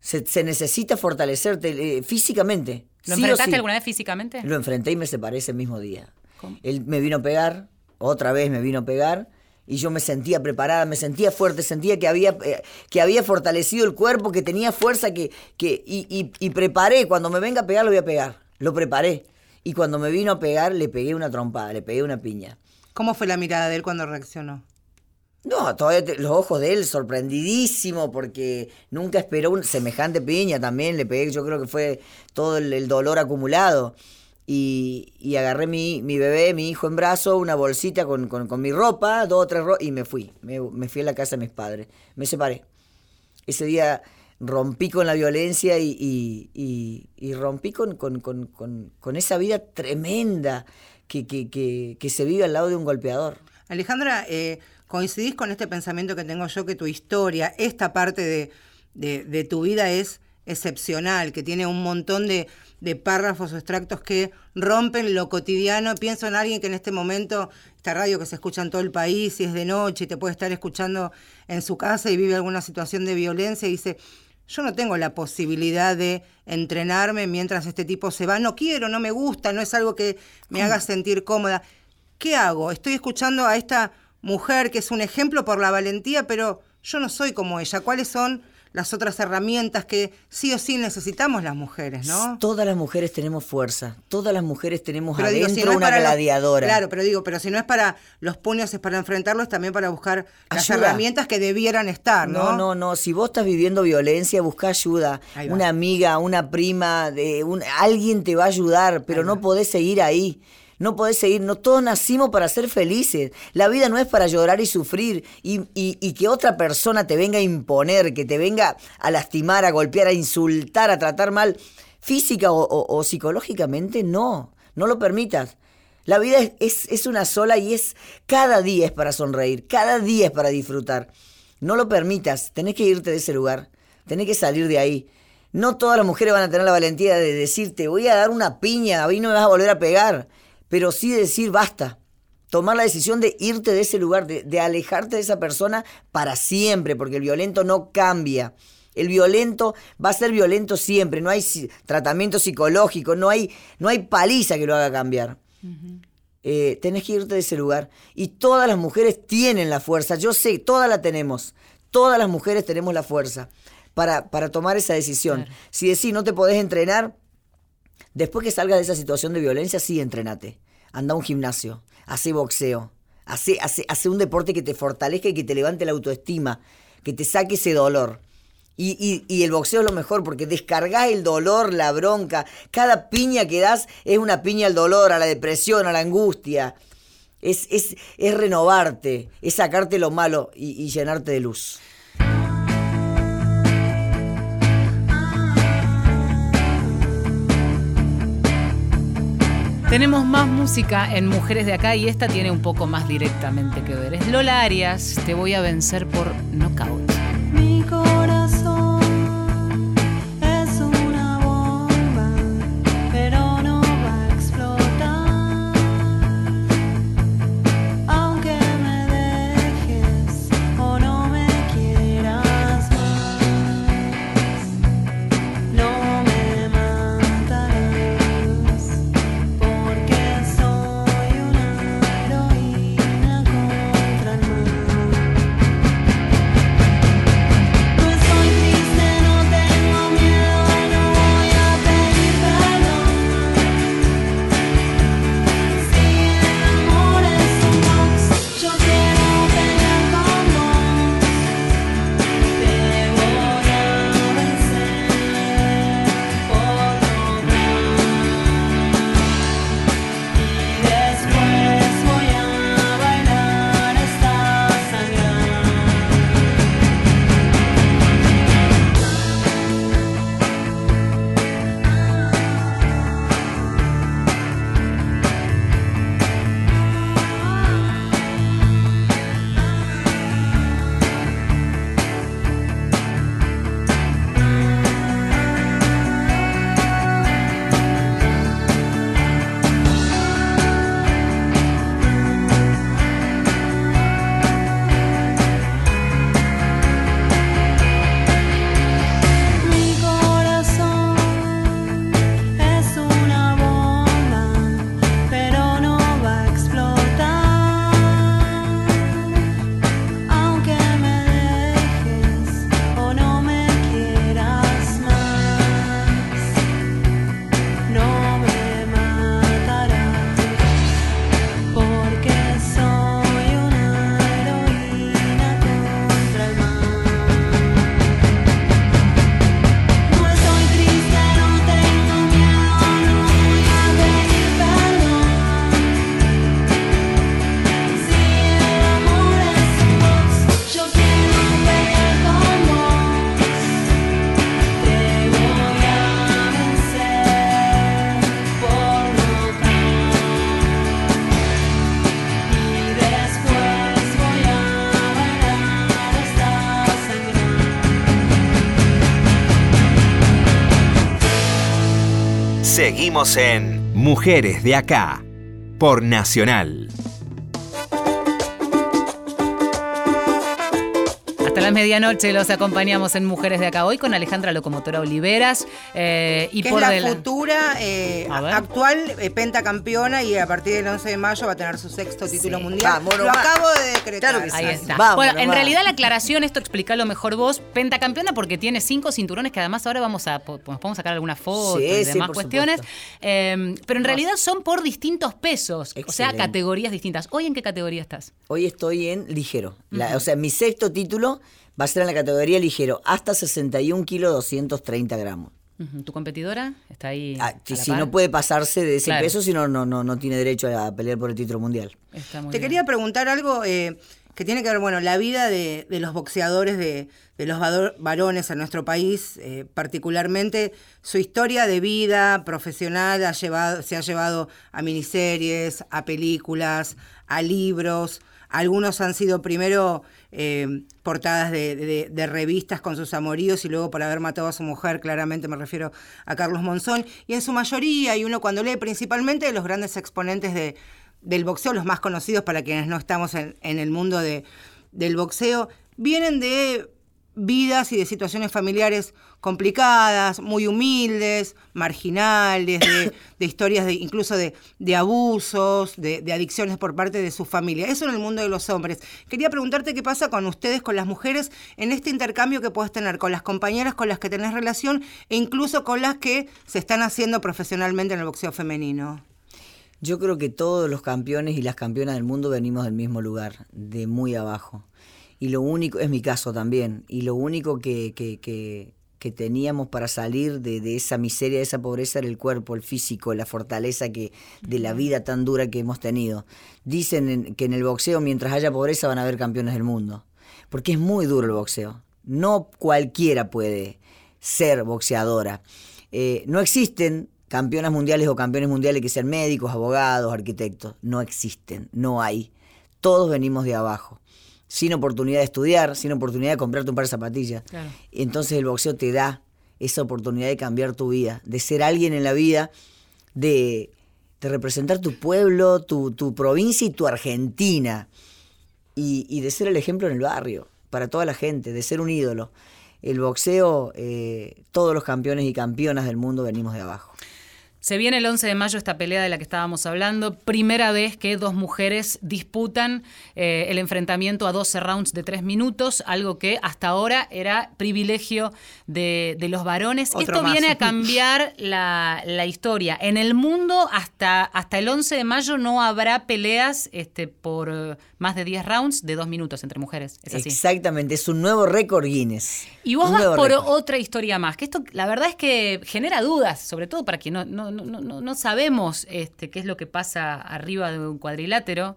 Se, se necesita fortalecerte eh, físicamente. ¿Lo sí enfrentaste sí. alguna vez físicamente? Lo enfrenté y me separé ese mismo día. ¿Cómo? Él me vino a pegar, otra vez me vino a pegar, y yo me sentía preparada, me sentía fuerte, sentía que había, eh, que había fortalecido el cuerpo, que tenía fuerza, que, que, y, y- y preparé, cuando me venga a pegar, lo voy a pegar. Lo preparé. Y cuando me vino a pegar, le pegué una trompada, le pegué una piña. ¿Cómo fue la mirada de él cuando reaccionó? No, todavía te- los ojos de él sorprendidísimo porque nunca esperó un semejante piña también, le pegué, yo creo que fue todo el, el dolor acumulado. Y, y agarré mi, mi bebé, mi hijo en brazo, una bolsita con, con- mi ropa, dos o tres ropas, y me fui. Me, fui a la casa de mis padres. Me separé. Ese día rompí con la violencia y, y- y- rompí con, con- esa vida tremenda que, que- que- que se vive al lado de un golpeador. Alejandra, eh, ¿coincidís con este pensamiento que tengo yo que tu historia, esta parte de- de tu vida es excepcional, que tiene un montón de, de párrafos o extractos que rompen lo cotidiano? Pienso en alguien que en este momento, esta radio que se escucha en todo el país y es de noche y te puede estar escuchando en su casa y vive alguna situación de violencia y dice, yo no tengo la posibilidad de entrenarme mientras este tipo se va. No quiero, no me gusta, no es algo que me haga sentir cómoda. ¿Qué hago? Estoy escuchando a esta mujer que es un ejemplo por la valentía, pero yo no soy como ella. ¿Cuáles son las otras herramientas que sí o sí necesitamos las mujeres, no? Todas las mujeres tenemos fuerza, todas las mujeres tenemos Pero digo, adentro si no es una los- gladiadora. claro, pero digo, pero si no es para los puños, es para enfrentarlos, también para buscar las Ayuda. herramientas que debieran estar, ¿no? No, no, no. Si vos estás viviendo violencia, busca ayuda. Una amiga, una prima, de un, alguien te va a ayudar, pero no podés seguir ahí. No podés seguir. No todos nacimos para ser felices. La vida no es para llorar y sufrir y, y- y que otra persona te venga a imponer, que te venga a lastimar, a golpear, a insultar, a tratar mal física o, o- psicológicamente. No, no lo permitas. La vida es, es- es una sola y es cada día es para sonreír, cada día es para disfrutar. No lo permitas, tenés que irte de ese lugar, tenés que salir de ahí. No todas las mujeres van a tener la valentía de decirte, voy a dar una piña, a mí no me vas a volver a pegar, pero sí decir basta. Tomar la decisión de irte de ese lugar, de, de alejarte de esa persona para siempre, porque el violento no cambia. El violento va a ser violento siempre, no hay si- tratamiento psicológico, no hay, no hay paliza que lo haga cambiar eh, tenés que irte de ese lugar. Y todas las mujeres tienen la fuerza, yo sé, todas la tenemos. Todas las mujeres tenemos la fuerza para, para tomar esa decisión. Claro. Si decís no te podés entrenar, después que salgas de esa situación de violencia, sí entrenate. Anda a un gimnasio, hace boxeo, hace, hace, hace un deporte que te fortalezca y que te levante la autoestima, que te saque ese dolor. Y, y- y el boxeo es lo mejor porque descargas el dolor, la bronca. Cada piña que das es una piña al dolor, a la depresión, a la angustia. Es, es, es renovarte, es sacarte lo malo y llenarte de luz. Tenemos más música en Mujeres de Acá y esta tiene un poco más directamente que ver. Es Lola Arias, te voy a vencer por knockout. Seguimos en Mujeres de Acá, por Nacional. Hasta la medianoche los acompañamos en Mujeres de Acá hoy con Alejandra Locomotora Oliveras. eh, y que por es la futura eh, actual eh, pentacampeona y a partir del 11 de mayo va a tener su sexto título mundial. Vamos Lo acabo de decretar. Claro que sí. Ahí está. Vamos bueno, en realidad la aclaración, esto explícalo mejor vos, pentacampeona porque tiene cinco cinturones que además ahora vamos a nos podemos sacar alguna foto Sí, y demás cuestiones. Eh, pero en realidad son por distintos pesos, o sea, Excelente. categorías distintas. ¿Hoy en qué categoría estás? Hoy estoy en ligero. La- O sea, mi sexto título va a ser en la categoría ligero, hasta 61 kilos 230 gramos. ¿Tu competidora está ahí? Ah, si no puede pasarse de ese Claro. peso, si no, no, no, no tiene derecho a pelear por el título mundial. Está muy Te bien. quería preguntar algo eh, que tiene que ver, bueno, la vida de, de los boxeadores, de, de los varones en nuestro país, eh, particularmente su historia de vida profesional ha llevado, se ha llevado a miniseries, a películas, a libros. Algunos han sido primero eh, portadas de, revistas con sus amoríos y luego por haber matado a su mujer, claramente me refiero a Carlos Monzón. Y en su mayoría, y uno cuando lee principalmente de los grandes exponentes de, del boxeo, los más conocidos para quienes no estamos en, en el mundo de, del boxeo, vienen de vidas y de situaciones familiares complicadas, muy humildes, marginales, de, (coughs) de historias de, incluso de, de abusos, de, de adicciones por parte de su familia. Eso en el mundo de los hombres. Quería preguntarte qué pasa con ustedes, con las mujeres, en este intercambio que puedes tener con las compañeras con las que tenés relación e incluso con las que se están haciendo profesionalmente en el boxeo femenino. Yo creo que todos los campeones y las campeonas del mundo venimos del mismo lugar, de muy abajo. Y lo único, es mi caso también, y lo único que, que, que- que teníamos para salir de, de esa miseria, de esa pobreza era el cuerpo, el físico, la fortaleza que, de la vida tan dura que hemos tenido. Dicen en- que en el boxeo, mientras haya pobreza, van a haber campeones del mundo. Porque es muy duro el boxeo. No cualquiera puede ser boxeadora. Eh, no existen campeonas mundiales o campeones mundiales que sean médicos, abogados, arquitectos. No existen, no hay. Todos venimos de abajo. Sin oportunidad de estudiar, sin oportunidad de comprarte un par de zapatillas. Claro. Entonces el boxeo te da esa oportunidad de cambiar tu vida, de ser alguien en la vida, de, de representar tu pueblo, tu, tu provincia y tu Argentina. Y, y de ser el ejemplo en el barrio, para toda la gente, de ser un ídolo. El boxeo, eh, todos los campeones y campeonas del mundo venimos de abajo. Se viene el 11 de mayo esta pelea de la que estábamos hablando. Primera vez que dos mujeres disputan eh, el enfrentamiento a 12 rounds de 3 minutos, algo que hasta ahora era privilegio de, de los varones. Otro Esto más. viene a cambiar la, la historia. En el mundo, hasta, hasta el 11 de mayo no habrá peleas este, por eh, más de 10 rounds de 2 minutos entre mujeres. Es así. Exactamente, es un nuevo récord Guinness. Y vos Un vas por récord. otra historia más, que esto la verdad es que genera dudas, sobre todo para quien no, no, no, no, no sabemos este, qué es lo que pasa arriba de un cuadrilátero.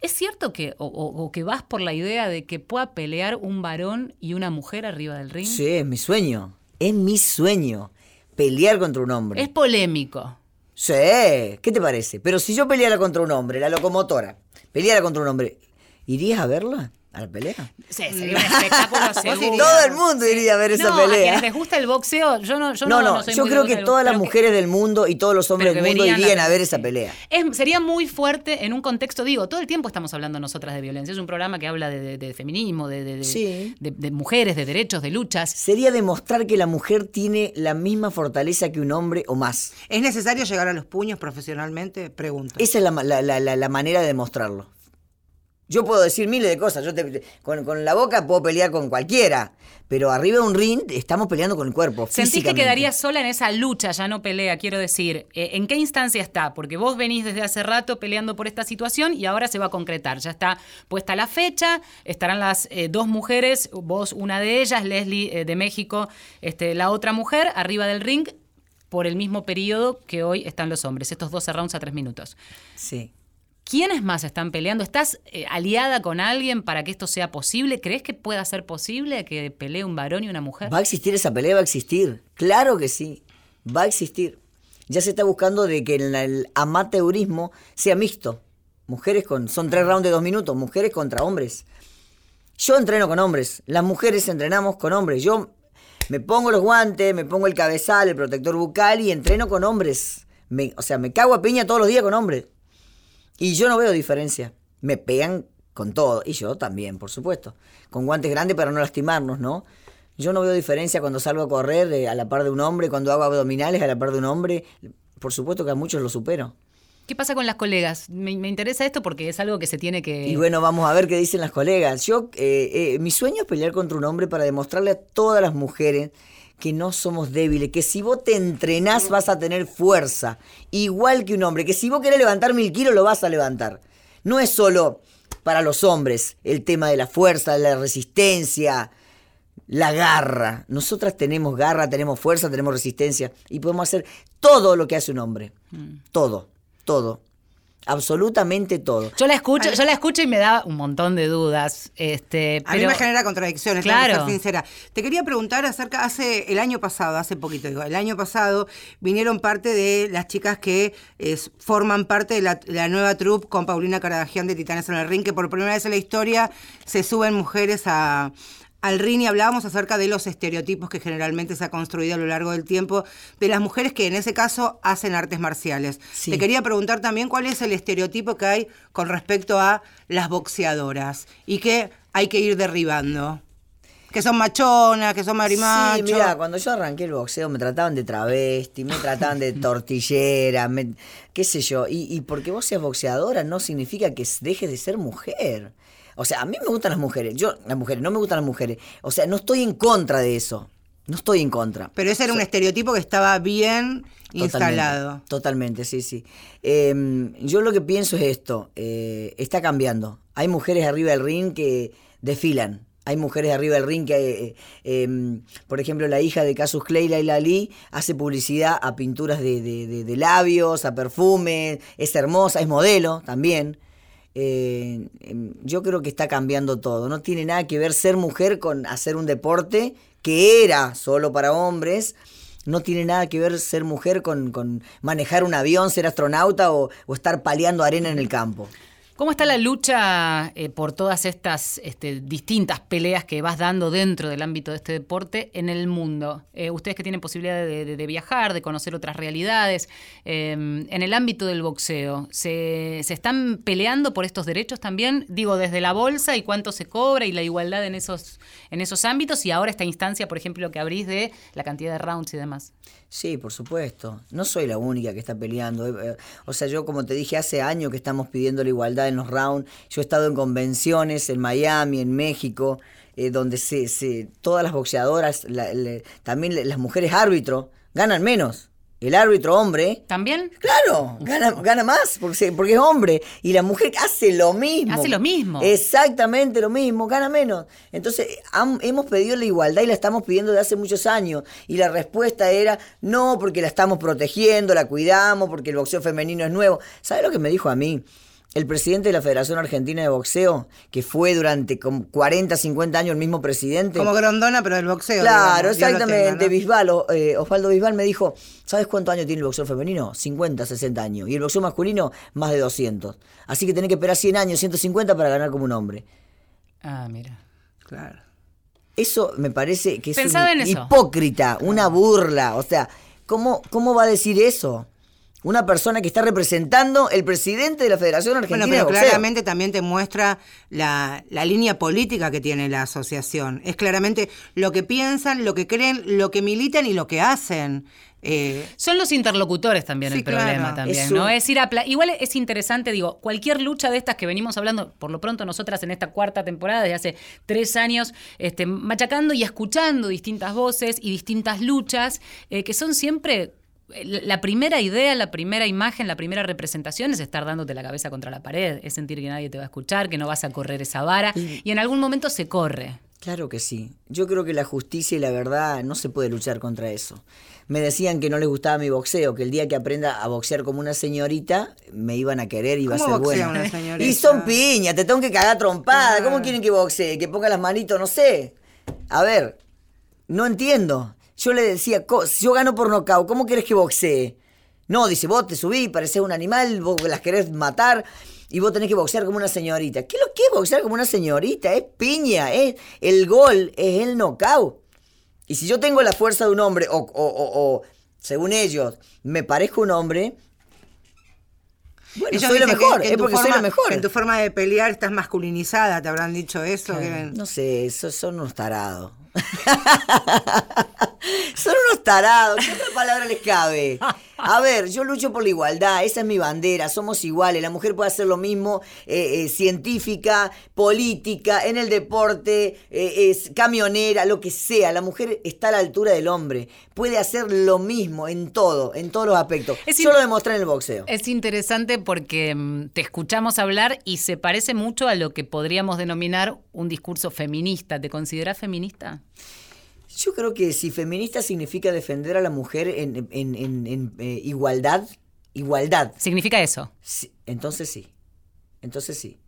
¿Es cierto que, o, o- o que vas por la idea de que pueda pelear un varón y una mujer arriba del ring? Sí, es mi sueño. Es mi sueño. Pelear contra un hombre. Es polémico. Sí, ¿qué te parece? Pero si yo peleara contra un hombre, la locomotora, peleara contra un hombre, ¿irías a verla? ¿A la pelea? Sí, sería un espectáculo (laughs) seguro. Todo el mundo iría a ver esa no, a pelea. quienes les gusta el boxeo, yo no, yo no, no, no, no soy yo muy creo que todas las que- mujeres del mundo y todos los hombres del mundo irían a ver esa pelea. Es- sería muy fuerte en un contexto, digo, todo el tiempo estamos hablando nosotras de violencia. Es un programa que habla de, de- de feminismo, de, de- de- Sí. de- de mujeres, de derechos, de luchas. Sería demostrar que la mujer tiene la misma fortaleza que un hombre o más. ¿Es necesario llegar a los puños profesionalmente? Pregunto. Esa es la- la- la- la manera de demostrarlo. Yo puedo decir miles de cosas. Yo te- con, con la boca puedo pelear con cualquiera. Pero arriba de un ring estamos peleando con el cuerpo. ¿Sentís que quedarías sola en esa lucha, ya no pelea? Quiero decir, eh, ¿en qué instancia está? Porque vos venís desde hace rato peleando por esta situación y ahora se va a concretar. Ya está puesta la fecha, estarán las eh, dos mujeres, vos una de ellas, Leslie eh, de México, este, la otra mujer, arriba del ring, por el mismo periodo que hoy están los hombres, estos 12 rounds a 3 minutos. Sí. ¿Quiénes más están peleando? ¿Estás eh, aliada con alguien para que esto sea posible? ¿Crees que pueda ser posible que pelee un varón y una mujer? ¿Va a existir esa pelea? ¿Va a existir? Claro que sí. Va a existir. Ya se está buscando de que el amateurismo sea mixto. Mujeres con. Son tres rounds de dos minutos. Mujeres contra hombres. Yo entreno con hombres. Las mujeres entrenamos con hombres. Yo Me pongo los guantes, me pongo el cabezal, el protector bucal y entreno con hombres. O sea, me cago a piña todos los días con hombres. Y yo no veo diferencia. Me pegan con todo. Y yo también, por supuesto. Con guantes grandes para no lastimarnos, ¿no? Yo no veo diferencia cuando salgo a correr eh, a la par de un hombre, cuando hago abdominales a la par de un hombre. Por supuesto que a muchos lo supero. ¿Qué pasa con las colegas? Me, me interesa esto porque es algo que se tiene que... Y bueno, vamos a ver qué dicen las colegas. Yo, eh, eh, mi sueño es pelear contra un hombre para demostrarle a todas las mujeres que no somos débiles, que si vos te entrenás vas a tener fuerza, igual que un hombre, que si vos querés levantar mil kilos lo vas a levantar. No es solo para los hombres el tema de la fuerza, la resistencia, la garra. Nosotras tenemos garra, tenemos fuerza, tenemos resistencia y podemos hacer todo lo que hace un hombre. Todo, todo. Absolutamente todo. Yo la escucho, yo la escucho y me da un montón de dudas. Este, A mí me genera contradicciones, tengo que Claro. ser sincera. Te quería preguntar acerca, hace el año pasado, hace poquito digo, el año pasado vinieron parte de las chicas que es- forman parte de la, la nueva troupe con Paulina Caradagian de Titanes en el Ring, que por primera vez en la historia se suben mujeres a, al ring y hablábamos acerca de los estereotipos que generalmente se ha construido a lo largo del tiempo de las mujeres que en ese caso hacen artes marciales. Sí. Te quería preguntar también cuál es el estereotipo que hay con respecto a las boxeadoras y que hay que ir derribando. Que son machonas, que son marimachos. Sí, mira, cuando yo arranqué el boxeo me trataban de travesti, me trataban de (laughs) tortillera, me- qué sé yo. Y, y porque vos seas boxeadora no significa que dejes de ser mujer. O sea, a mí me gustan las mujeres. Yo, las mujeres, no me gustan las mujeres. O sea, no estoy en contra de eso. No estoy en contra. Pero ese era un estereotipo que estaba bien instalado. Totalmente, totalmente, sí, sí. Eh, yo lo que pienso es esto, eh, está cambiando. Hay mujeres arriba del ring que desfilan. Hay mujeres arriba del ring que, eh, eh, por ejemplo, la hija de Casus Clay, Laila Lee, hace publicidad a pinturas de, de- de- de labios, a perfumes, es hermosa, es modelo también. Eh, em, yo creo que está cambiando todo. No tiene nada que ver ser mujer con hacer un deporte que era solo para hombres. No tiene nada que ver ser mujer con, con manejar un avión, ser astronauta o, estar paleando arena en el campo. ¿Cómo está la lucha eh, por todas estas este, distintas peleas que vas dando dentro del ámbito de este deporte en el mundo? Eh, ustedes que tienen posibilidad de, viajar, de conocer otras realidades, eh, en el ámbito del boxeo, ¿se, se están peleando por estos derechos también? Digo, desde la bolsa y cuánto se cobra y la igualdad en esos, en esos ámbitos y ahora esta instancia, por ejemplo, que abrís de la cantidad de rounds y demás. Sí, por supuesto. No soy la única que está peleando. Eh, eh, O sea, yo como te dije, hace años que estamos pidiendo la igualdad en los rounds. Yo he estado en convenciones en Miami, en México, eh, donde se, se- todas las boxeadoras, la- también las mujeres árbitro, ganan menos. El árbitro hombre ¿También? Claro, gana, gana más porque, porque es hombre. Y la mujer hace lo mismo. Hace lo mismo. Exactamente lo mismo, gana menos. Entonces, hemos pedido la igualdad y la estamos pidiendo de hace muchos años. Y la respuesta era, no, porque la estamos protegiendo, la cuidamos, porque el boxeo femenino es nuevo. ¿Sabe lo que me dijo a mí? El presidente de la Federación Argentina de Boxeo, que fue durante como 40, 50 años el mismo presidente. Como Grondona, pero del boxeo. Claro, digamos, exactamente. tenga, ¿no? Bisbal, o- eh, Osvaldo Bisbal me dijo, ¿sabes cuántos años tiene el boxeo femenino? 50, 60 años. Y el boxeo masculino, más de 200. Así que tenés que esperar 100 años, 150 para ganar como un hombre. Ah, mira. Claro. Eso me parece que es un hipócrita, una burla. O sea, ¿cómo, ¿cómo va a decir eso? Una persona que está representando el presidente de la Federación Argentina Bueno, pero claramente también te muestra la, la línea política que tiene la asociación. Es claramente lo que piensan, lo que creen, lo que militan y lo que hacen. Eh, Son los interlocutores también Sí, el problema claro. también, Es ¿no? un- Es ir a pla- igual es interesante, digo, cualquier lucha de estas que venimos hablando, por lo pronto nosotras en esta cuarta temporada, desde hace tres años, este, machacando y escuchando distintas voces y distintas luchas, eh, que son siempre la primera idea, la primera imagen, la primera representación es estar dándote la cabeza contra la pared, es sentir que nadie te va a escuchar, que no vas a correr esa vara, y en algún momento se corre. Claro que sí. Yo creo que la justicia y la verdad no se puede luchar contra eso. Me decían que no les gustaba mi boxeo, que el día que aprenda a boxear como una señorita, me iban a querer y iba a ¿Cómo ser una señorita? (laughs) Y son piñas, te tengo que cagar trompada. ¿Cómo quieren que boxee? Que ponga las manitos, no sé. A ver, no entiendo. Yo le decía, si yo gano por nocaut, ¿cómo querés que boxee? No, dice, vos te subís, parecés un animal, vos las querés matar y vos tenés que boxear como una señorita. ¿Qué es lo que es boxear como una señorita? Es piña, es el gol, es el knockout. Y si yo tengo la fuerza de un hombre, o, o- o- o, según ellos, me parezco un hombre, bueno, Ellos soy lo mejor, es porque soy lo mejor. En tu forma de pelear estás masculinizada, te habrán dicho eso. que- No sé, son unos tarados. (laughs) son unos tarados. ¿Qué otra palabra les cabe? A ver, yo lucho por la igualdad, esa es mi bandera, somos iguales. La mujer puede hacer lo mismo, eh, eh, científica, política, en el deporte, eh, es camionera, lo que sea. La mujer está a la altura del hombre. Puede hacer lo mismo en todo, en todos los aspectos. Es yo lo demostré en el boxeo. Es interesante porque mm, te escuchamos hablar y se parece mucho a lo que podríamos denominar un discurso feminista. ¿Te consideras feminista? Yo creo que si feminista significa defender a la mujer en, en- en- en, eh, igualdad, igualdad, Significa eso. sí, entonces sí, entonces sí.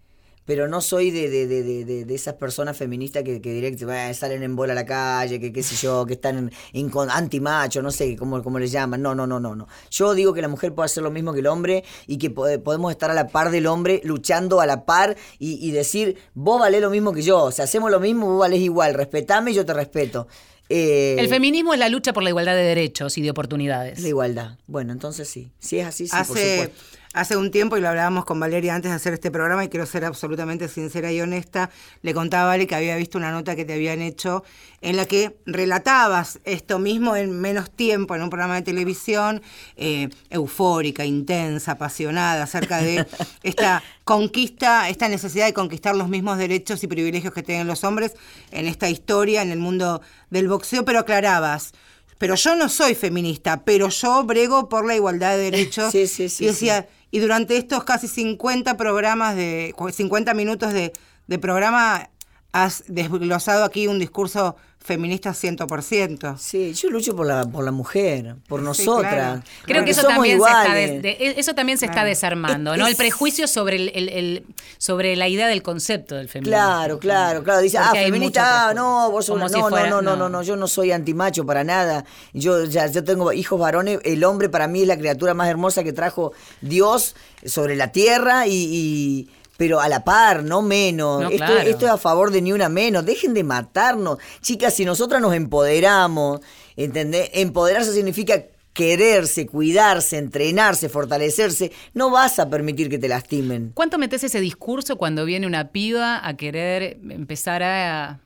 Pero no soy de, de, de, de, esas personas feministas que, que direct, "Bah, salen en bola a la calle, que qué sé yo, que están en, con- anti-macho, no sé cómo, cómo les llaman. No, no, no, no, no. Yo digo que la mujer puede hacer lo mismo que el hombre y que pode- podemos estar a la par del hombre, luchando a la par y, y decir, vos valés lo mismo que yo. O sea, hacemos lo mismo, vos valés igual. Respetame y yo te respeto. Eh, El feminismo es la lucha por la igualdad de derechos y de oportunidades. La igualdad. Bueno, entonces sí. Si es así, sí, por supuesto. Hace un tiempo, y lo hablábamos con Valeria antes de hacer este programa, y quiero ser absolutamente sincera y honesta, le contaba a Vale que había visto una nota que te habían hecho en la que relatabas esto mismo en menos tiempo en un programa de televisión, eh, eufórica, intensa, apasionada, acerca de (laughs) esta conquista, esta necesidad de conquistar los mismos derechos y privilegios que tienen los hombres en esta historia, en el mundo del boxeo, pero aclarabas. Pero yo no soy feminista, pero yo brego por la igualdad de (laughs) derechos. Sí, sí, sí, y decía, y durante estos casi 50 programas de, 50 minutos de, de programa, has desglosado aquí un discurso feminista 100%. Sí, yo lucho por la, por la mujer, por Sí, nosotras. claro. Creo que eso somos también, se está, de- eso también se está desarmando, Es- ¿no? El prejuicio sobre, el, el- el- sobre la idea del concepto del feminismo. Claro, claro, claro. Dice, Porque ah, feminista, ah, no, vos sos si no, fuera- no, no, no, no, yo no soy antimacho para nada. Yo ya yo tengo hijos varones, el hombre para mí es la criatura más hermosa que trajo Dios sobre la tierra y, y- pero a la par, no menos. No, esto, claro. esto es a favor de ni una menos. Dejen de matarnos. Chicas, si nosotras nos empoderamos, ¿entendés? Empoderarse significa quererse, cuidarse, entrenarse, fortalecerse. No vas a permitir que te lastimen. ¿Cuánto metes ese discurso cuando viene una piba a querer empezar a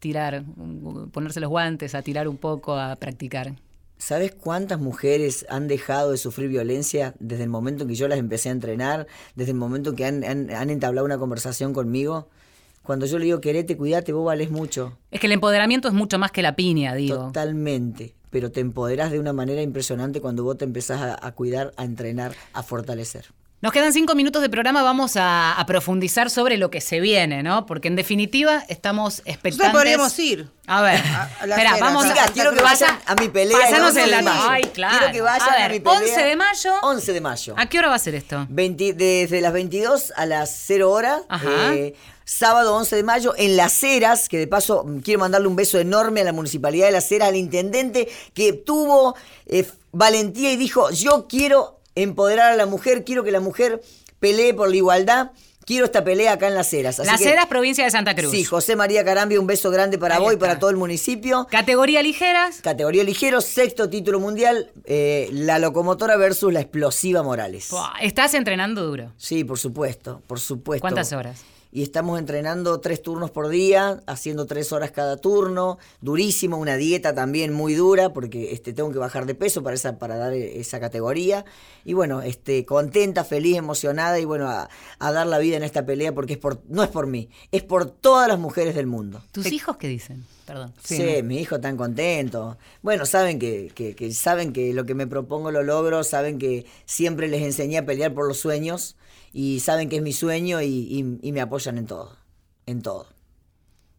tirar, ponerse los guantes, a tirar un poco, a practicar? ¿Sabes cuántas mujeres han dejado de sufrir violencia desde el momento en que yo las empecé a entrenar, desde el momento que han, han- han entablado una conversación conmigo? Cuando yo le digo, querete, cuídate, vos valés mucho. Es que el empoderamiento es mucho más que la piña, digo. Totalmente. Pero te empoderás de una manera impresionante cuando vos te empezás a, a cuidar, a entrenar, a fortalecer. Nos quedan cinco minutos de programa, vamos a, a profundizar sobre lo que se viene, ¿no? Porque en definitiva estamos expectantes. Podríamos ir. A ver, A- a espera, vamos Chicas, a... quiero que pasa- vayan a mi pelea. el Pásanos 11 el dato. mayo. Ay, claro. Quiero que vayan a ver, mi pelea. 11 de mayo. 11 de mayo. ¿A qué hora va a ser esto? 20 desde las 22 a las 0 horas. Ajá. eh, sábado 11 de mayo en Las Heras, que de paso mm, quiero mandarle un beso enorme a la Municipalidad de Las Heras, al intendente que tuvo eh, valentía y dijo, yo quiero empoderar a la mujer, quiero que la mujer pelee por la igualdad, quiero esta pelea acá en Las Heras. Así Las que- Heras, provincia de Santa Cruz. Sí, José María Carambia, un beso grande para Ahí vos y para todo el municipio. Categoría ligeras. Categoría ligero, sexto título mundial, eh, la locomotora versus la explosiva Morales. Estás entrenando duro. Sí, por supuesto, por supuesto. ¿Cuántas horas? Y estamos entrenando tres turnos por día, haciendo tres horas cada turno, durísimo, una dieta también muy dura, porque este, tengo que bajar de peso para, esa, para dar eh, esa categoría. Y bueno, este, contenta, feliz, emocionada y bueno, a, a dar la vida en esta pelea porque es por, no es por mí, es por todas las mujeres del mundo. ¿Tus hijos qué dicen? Perdón. Sí, mi hijo tan contento. Bueno, saben que, que- que saben que lo que me propongo lo logro, saben que siempre les enseñé a pelear por los sueños y saben que es mi sueño y, me apoyan en todo, en todo.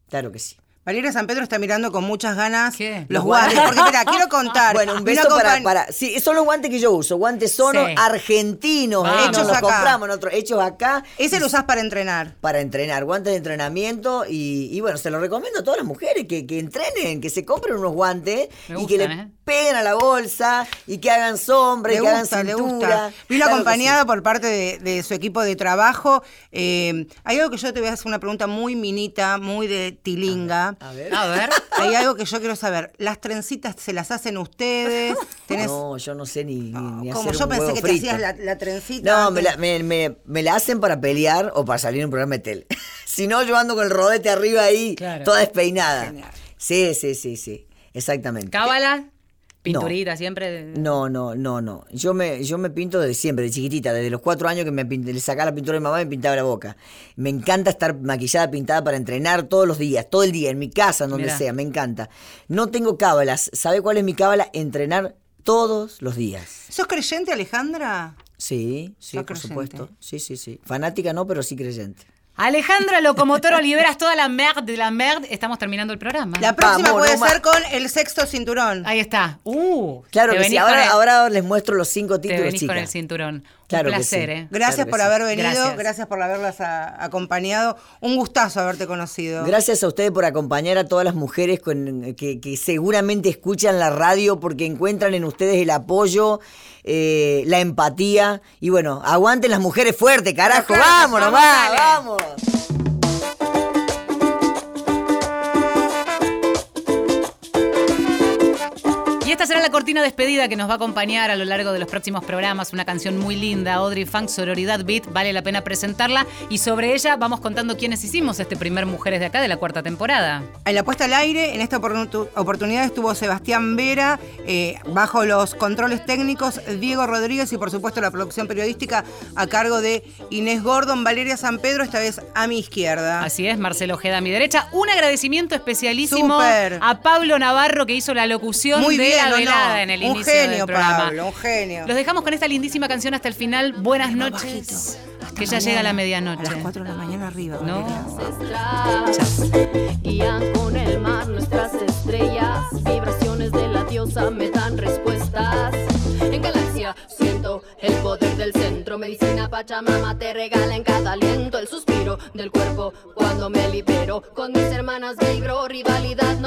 Claro que sí. Valeria San Pedro está mirando con muchas ganas ¿Qué? los guantes. Porque, mira, quiero (laughs) contar. Bueno, un beso para. Sí, son los guantes que yo uso, guantes sonos Sí. argentinos, Vamos. hechos los acá. compramos nosotros, hechos acá. Ese lo usás para entrenar. para entrenar, guantes de entrenamiento y, y bueno, se lo recomiendo a todas las mujeres que, que entrenen, que se compren unos guantes y que le ¿eh? peguen a la bolsa y que hagan sombra Le y que hagan gusta, cintura. gusta. Vino Claro acompañada sí. por parte de, de su equipo de trabajo. Eh, hay algo que yo te voy a hacer una pregunta muy minita, muy de tilinga. A ver. A ver. (laughs) Hay algo que yo quiero saber. ¿Las trencitas se las hacen ustedes? ¿Tenés- No, yo no sé ni, ni, ni Como hacer yo un pensé huevo que te hacías la, la trencita. No, antes. me la, me, me- me la hacen para pelear o para salir en un programa de tele. (laughs) si no, yo ando con el rodete arriba ahí, Claro. toda despeinada. Genial. Sí, sí, sí, sí. Exactamente. Cábala, pinturita siempre. No, no, no, no. Yo me, yo me pinto desde siempre, de chiquitita, desde los cuatro años que me le sacaba la pintura de mi mamá y me pintaba la boca. Me encanta estar maquillada, pintada para entrenar todos los días, todo el día, en mi casa, en donde Mirá. sea, me encanta. No tengo cábalas. ¿Sabe cuál es mi cábala? Entrenar todos los días. ¿Sos creyente, Alejandra? Sí, sí, por creyente. supuesto. Sí, sí, sí. Fanática no, pero sí creyente. Alejandra Locomotor Oliveras, (laughs) toda la merde de la merde. Estamos terminando el programa. La próxima Vamos, puede ser con el sexto cinturón. Ahí está. Uh, Claro te que sí. con Ahora, el- ahora les muestro los cinco te títulos, venís con chicas. el cinturón. Claro Un que placer, sí. ¿eh? Gracias Claro por sí. haber venido, Gracias. gracias, por haberlas a- acompañado. Un gustazo haberte conocido. Gracias a ustedes por acompañar a todas las mujeres con- que, que seguramente escuchan la radio porque encuentran en ustedes el apoyo, eh, la empatía. Y bueno, aguanten las mujeres fuertes, carajo. Claro, Vamos vamos, nomás, dale. vamos. Será la cortina despedida que nos va a acompañar a lo largo de los próximos programas. Una canción muy linda, Audrey Funk, Sororidad Beat. Vale la pena presentarla. Y sobre ella vamos contando quiénes hicimos este primer Mujeres de Acá de la cuarta temporada. En la puesta al aire, en esta oportu- oportunidad estuvo Sebastián Vera, eh, bajo los controles técnicos, Diego Rodríguez y por supuesto la producción periodística a cargo de Inés Gordon, Valeria San Pedro, esta vez a mi izquierda. Así es, Marcelo Ojeda a mi derecha. Un agradecimiento especialísimo a Pablo Navarro que hizo la locución Muy de bien, la en el un inicio genio, del programa. Pablo, un genio. Los dejamos con esta lindísima canción hasta el final. Buenas noches. que ya llega la medianoche. A las 4 de la mañana arriba. No. Valeria. ancestras guían con el mar nuestras estrellas vibraciones de la diosa me dan respuestas en galaxia siento el poder del centro medicina pachamama te regala en cada aliento el suspiro del cuerpo cuando me libero con mis hermanas vibro rivalidad no